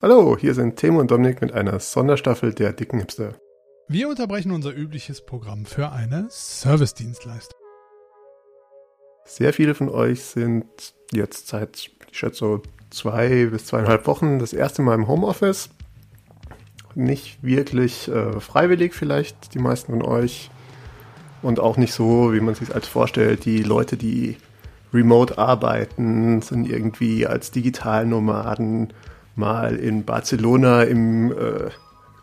Hallo, hier sind Timo und Dominik mit einer Sonderstaffel der dicken Hipster. Wir unterbrechen unser übliches Programm für eine Servicedienstleistung. Sehr viele von euch sind jetzt seit, ich schätze so zwei bis zweieinhalb Wochen das erste Mal im Homeoffice. Nicht wirklich äh, freiwillig vielleicht, die meisten von euch. Und auch nicht so, wie man sich als vorstellt, die Leute, die remote arbeiten, sind irgendwie als Digitalnomaden mal in Barcelona im äh,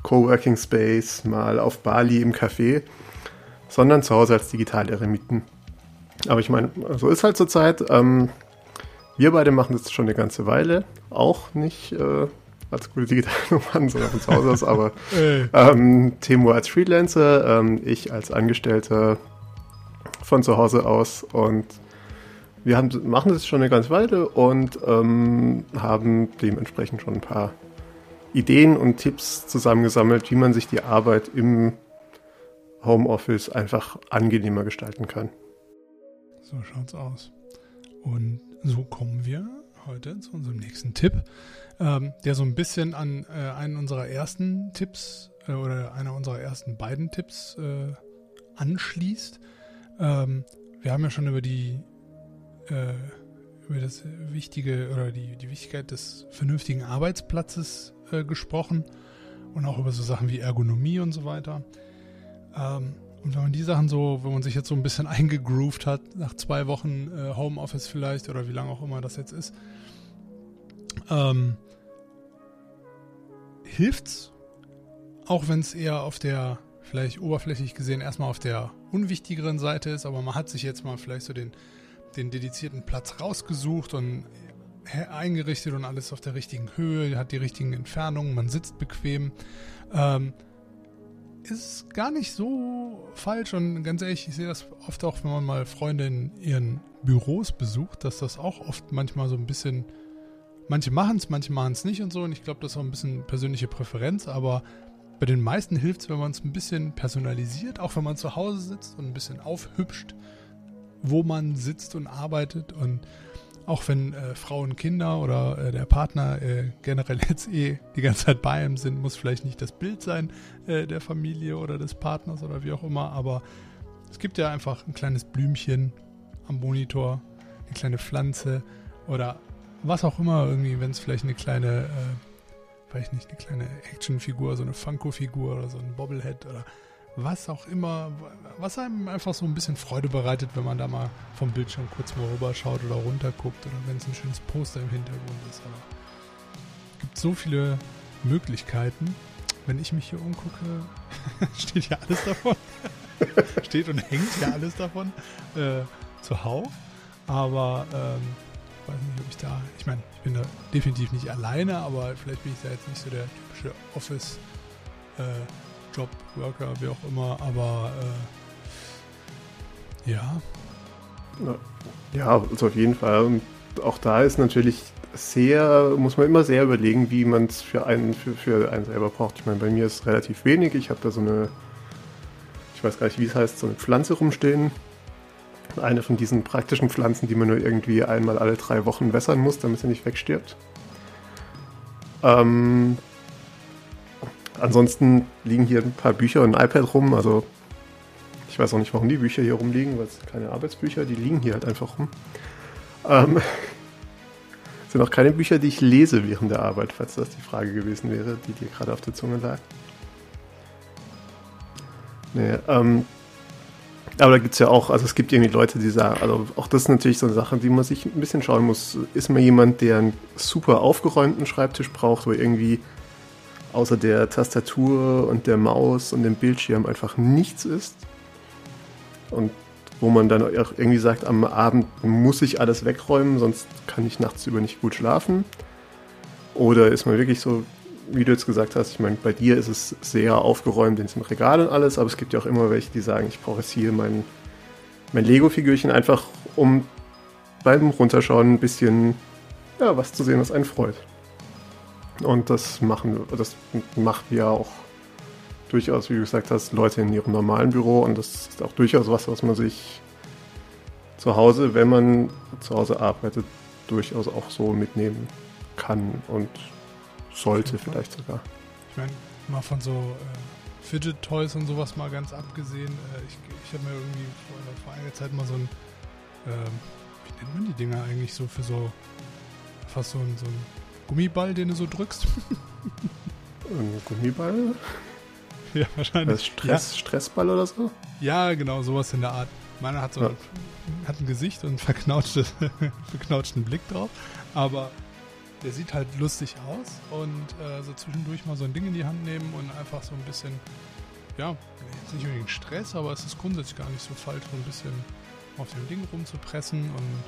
Coworking Space, mal auf Bali im Café, sondern zu Hause als digitale Eremiten. Aber ich meine, so ist halt zurzeit. Ähm, wir beide machen das schon eine ganze Weile, auch nicht äh, als gute Digitalnummern, sondern von zu Hause aus, aber ähm, Timo als Freelancer, ähm, ich als Angestellter von zu Hause aus und wir haben, machen das schon eine ganze Weile und ähm, haben dementsprechend schon ein paar Ideen und Tipps zusammengesammelt, wie man sich die Arbeit im Homeoffice einfach angenehmer gestalten kann. So schaut's aus. Und so kommen wir heute zu unserem nächsten Tipp, ähm, der so ein bisschen an äh, einen unserer ersten Tipps äh, oder einer unserer ersten beiden Tipps äh, anschließt. Ähm, wir haben ja schon über die äh, über das Wichtige oder die, die Wichtigkeit des vernünftigen Arbeitsplatzes äh, gesprochen und auch über so Sachen wie Ergonomie und so weiter. Ähm, und wenn man die Sachen so, wenn man sich jetzt so ein bisschen eingegroovt hat, nach zwei Wochen äh, Homeoffice vielleicht oder wie lange auch immer das jetzt ist, ähm, hilft's, auch wenn es eher auf der, vielleicht oberflächlich gesehen, erstmal auf der unwichtigeren Seite ist, aber man hat sich jetzt mal vielleicht so den den dedizierten Platz rausgesucht und eingerichtet und alles auf der richtigen Höhe, hat die richtigen Entfernungen, man sitzt bequem. Ähm, ist gar nicht so falsch und ganz ehrlich, ich sehe das oft auch, wenn man mal Freunde in ihren Büros besucht, dass das auch oft manchmal so ein bisschen, manche machen es, manche machen es nicht und so und ich glaube, das ist auch ein bisschen persönliche Präferenz, aber bei den meisten hilft es, wenn man es ein bisschen personalisiert, auch wenn man zu Hause sitzt und ein bisschen aufhübscht wo man sitzt und arbeitet. Und auch wenn äh, Frauen, Kinder oder äh, der Partner äh, generell jetzt eh die ganze Zeit bei ihm sind, muss vielleicht nicht das Bild sein äh, der Familie oder des Partners oder wie auch immer, aber es gibt ja einfach ein kleines Blümchen am Monitor, eine kleine Pflanze oder was auch immer irgendwie, wenn es vielleicht eine kleine, äh, weiß nicht, eine kleine Actionfigur, so eine Funko-Figur oder so ein Bobblehead oder was auch immer, was einem einfach so ein bisschen Freude bereitet, wenn man da mal vom Bildschirm kurz mal rüberschaut oder runterguckt oder wenn es ein schönes Poster im Hintergrund ist. Aber es gibt so viele Möglichkeiten. Wenn ich mich hier umgucke, steht ja alles davon. steht und hängt ja alles davon äh, zuhauf. Aber ähm, ich weiß nicht, ob ich da, ich meine, ich bin da definitiv nicht alleine, aber vielleicht bin ich da jetzt nicht so der typische Office- äh, Job, Worker, wie auch immer, aber äh, ja. Ja, also auf jeden Fall. Und auch da ist natürlich sehr, muss man immer sehr überlegen, wie man es für einen, für, für einen selber braucht. Ich meine, bei mir ist relativ wenig. Ich habe da so eine, ich weiß gar nicht, wie es heißt, so eine Pflanze rumstehen. Eine von diesen praktischen Pflanzen, die man nur irgendwie einmal alle drei Wochen wässern muss, damit sie nicht wegstirbt. Ähm, Ansonsten liegen hier ein paar Bücher und ein iPad rum. Also ich weiß auch nicht, warum die Bücher hier rumliegen, weil es keine Arbeitsbücher, die liegen hier halt einfach rum. Ähm, sind auch keine Bücher, die ich lese während der Arbeit, falls das die Frage gewesen wäre, die dir gerade auf der Zunge lag. Nee, ähm, aber da gibt es ja auch, also es gibt irgendwie Leute, die sagen, also auch das ist natürlich so eine Sache, die man sich ein bisschen schauen muss. Ist man jemand, der einen super aufgeräumten Schreibtisch braucht, wo irgendwie außer der Tastatur und der Maus und dem Bildschirm einfach nichts ist. Und wo man dann auch irgendwie sagt, am Abend muss ich alles wegräumen, sonst kann ich nachts über nicht gut schlafen. Oder ist man wirklich so, wie du jetzt gesagt hast, ich meine, bei dir ist es sehr aufgeräumt in diesem Regal und alles, aber es gibt ja auch immer welche, die sagen, ich brauche jetzt hier mein, mein Lego-Figürchen einfach, um beim Runterschauen ein bisschen ja, was zu sehen, was einen freut. Und das machen, das macht ja auch durchaus, wie du gesagt hast, Leute in ihrem normalen Büro und das ist auch durchaus was, was man sich zu Hause, wenn man zu Hause arbeitet, durchaus auch so mitnehmen kann und sollte vielleicht sogar. Ich meine, mal von so äh, Fidget Toys und sowas mal ganz abgesehen. Äh, ich ich habe mir irgendwie vor, vor, einiger Zeit mal so ein, ähm, wie nennt man die Dinger eigentlich so für so, fast so ein, so ein Gummiball, den du so drückst. ein Gummiball? Ja, wahrscheinlich. Stress, ja. Stressball oder so? Ja, genau, sowas in der Art. Meiner hat so ja. ein, hat ein Gesicht und verknautschten Blick drauf, aber der sieht halt lustig aus und äh, so zwischendurch mal so ein Ding in die Hand nehmen und einfach so ein bisschen, ja, jetzt nicht unbedingt Stress, aber es ist grundsätzlich gar nicht so falsch, so ein bisschen auf dem Ding rumzupressen und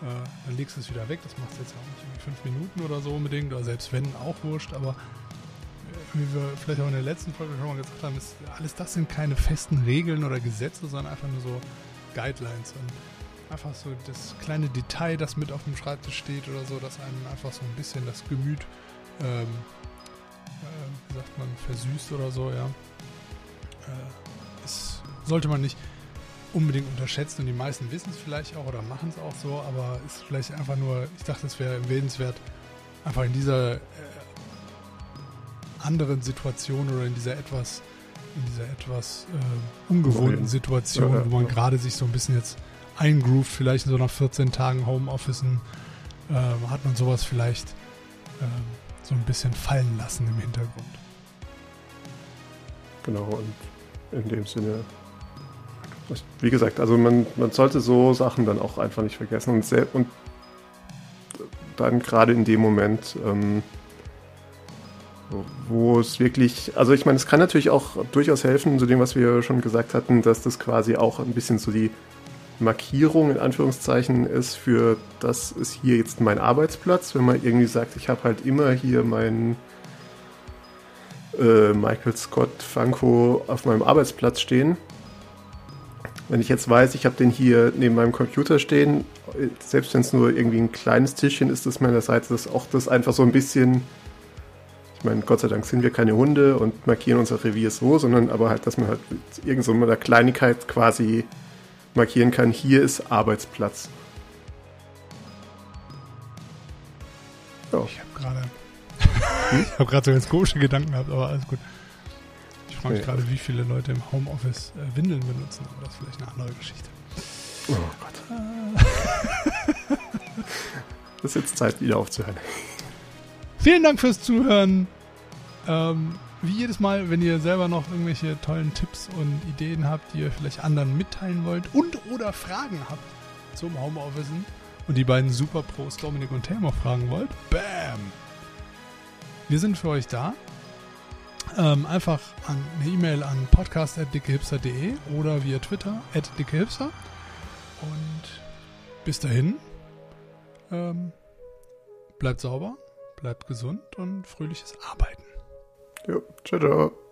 dann legst du es wieder weg. Das machst du jetzt auch nicht irgendwie fünf Minuten oder so unbedingt, oder selbst wenn, auch wurscht, aber äh, wie wir vielleicht auch in der letzten Folge schon mal gesagt haben, ist, alles das sind keine festen Regeln oder Gesetze, sondern einfach nur so Guidelines und einfach so das kleine Detail, das mit auf dem Schreibtisch steht oder so, dass einem einfach so ein bisschen das Gemüt, ähm, äh, wie sagt man, versüßt oder so, ja. Äh, ist, sollte man nicht unbedingt unterschätzen und die meisten wissen es vielleicht auch oder machen es auch so, aber ist vielleicht einfach nur, ich dachte, es wäre erwähnenswert, einfach in dieser äh, anderen Situation oder in dieser etwas, in dieser etwas äh, ungewohnten Situation, ja, ja, wo man gerade sich so ein bisschen jetzt eingroovt, vielleicht in so nach 14 Tagen Homeoffice, äh, hat man sowas vielleicht äh, so ein bisschen fallen lassen im Hintergrund. Genau, und in dem Sinne, wie gesagt, also man, man sollte so Sachen dann auch einfach nicht vergessen und, sehr, und dann gerade in dem Moment, ähm, wo es wirklich, also ich meine, es kann natürlich auch durchaus helfen, zu dem, was wir schon gesagt hatten, dass das quasi auch ein bisschen so die Markierung in Anführungszeichen ist für, das ist hier jetzt mein Arbeitsplatz, wenn man irgendwie sagt, ich habe halt immer hier meinen äh, Michael Scott Funko auf meinem Arbeitsplatz stehen. Wenn ich jetzt weiß, ich habe den hier neben meinem Computer stehen, selbst wenn es nur irgendwie ein kleines Tischchen ist, das meiner Seite, dass auch das einfach so ein bisschen, ich meine, Gott sei Dank sind wir keine Hunde und markieren unser Revier so, sondern aber halt, dass man halt mit irgendeiner so Kleinigkeit quasi markieren kann, hier ist Arbeitsplatz. Ja. Ich habe gerade hm? Gerade so ganz komische Gedanken gehabt, aber alles gut. Ich frage mich nee. gerade, wie viele Leute im Homeoffice äh, Windeln benutzen, aber das ist vielleicht eine andere Geschichte. Oh Gott. das ist jetzt Zeit, wieder aufzuhören. Vielen Dank fürs Zuhören. Ähm, wie jedes Mal, wenn ihr selber noch irgendwelche tollen Tipps und Ideen habt, die ihr vielleicht anderen mitteilen wollt und oder Fragen habt zum Homeoffice und die beiden Super Pros Dominik und Tamer fragen wollt, bam! Wir sind für euch da. Ähm, einfach an eine E-Mail an podcast.dickehipster.de oder via Twitter at dickehipster. Und bis dahin, ähm, bleibt sauber, bleibt gesund und fröhliches Arbeiten. Jo, ciao, ciao.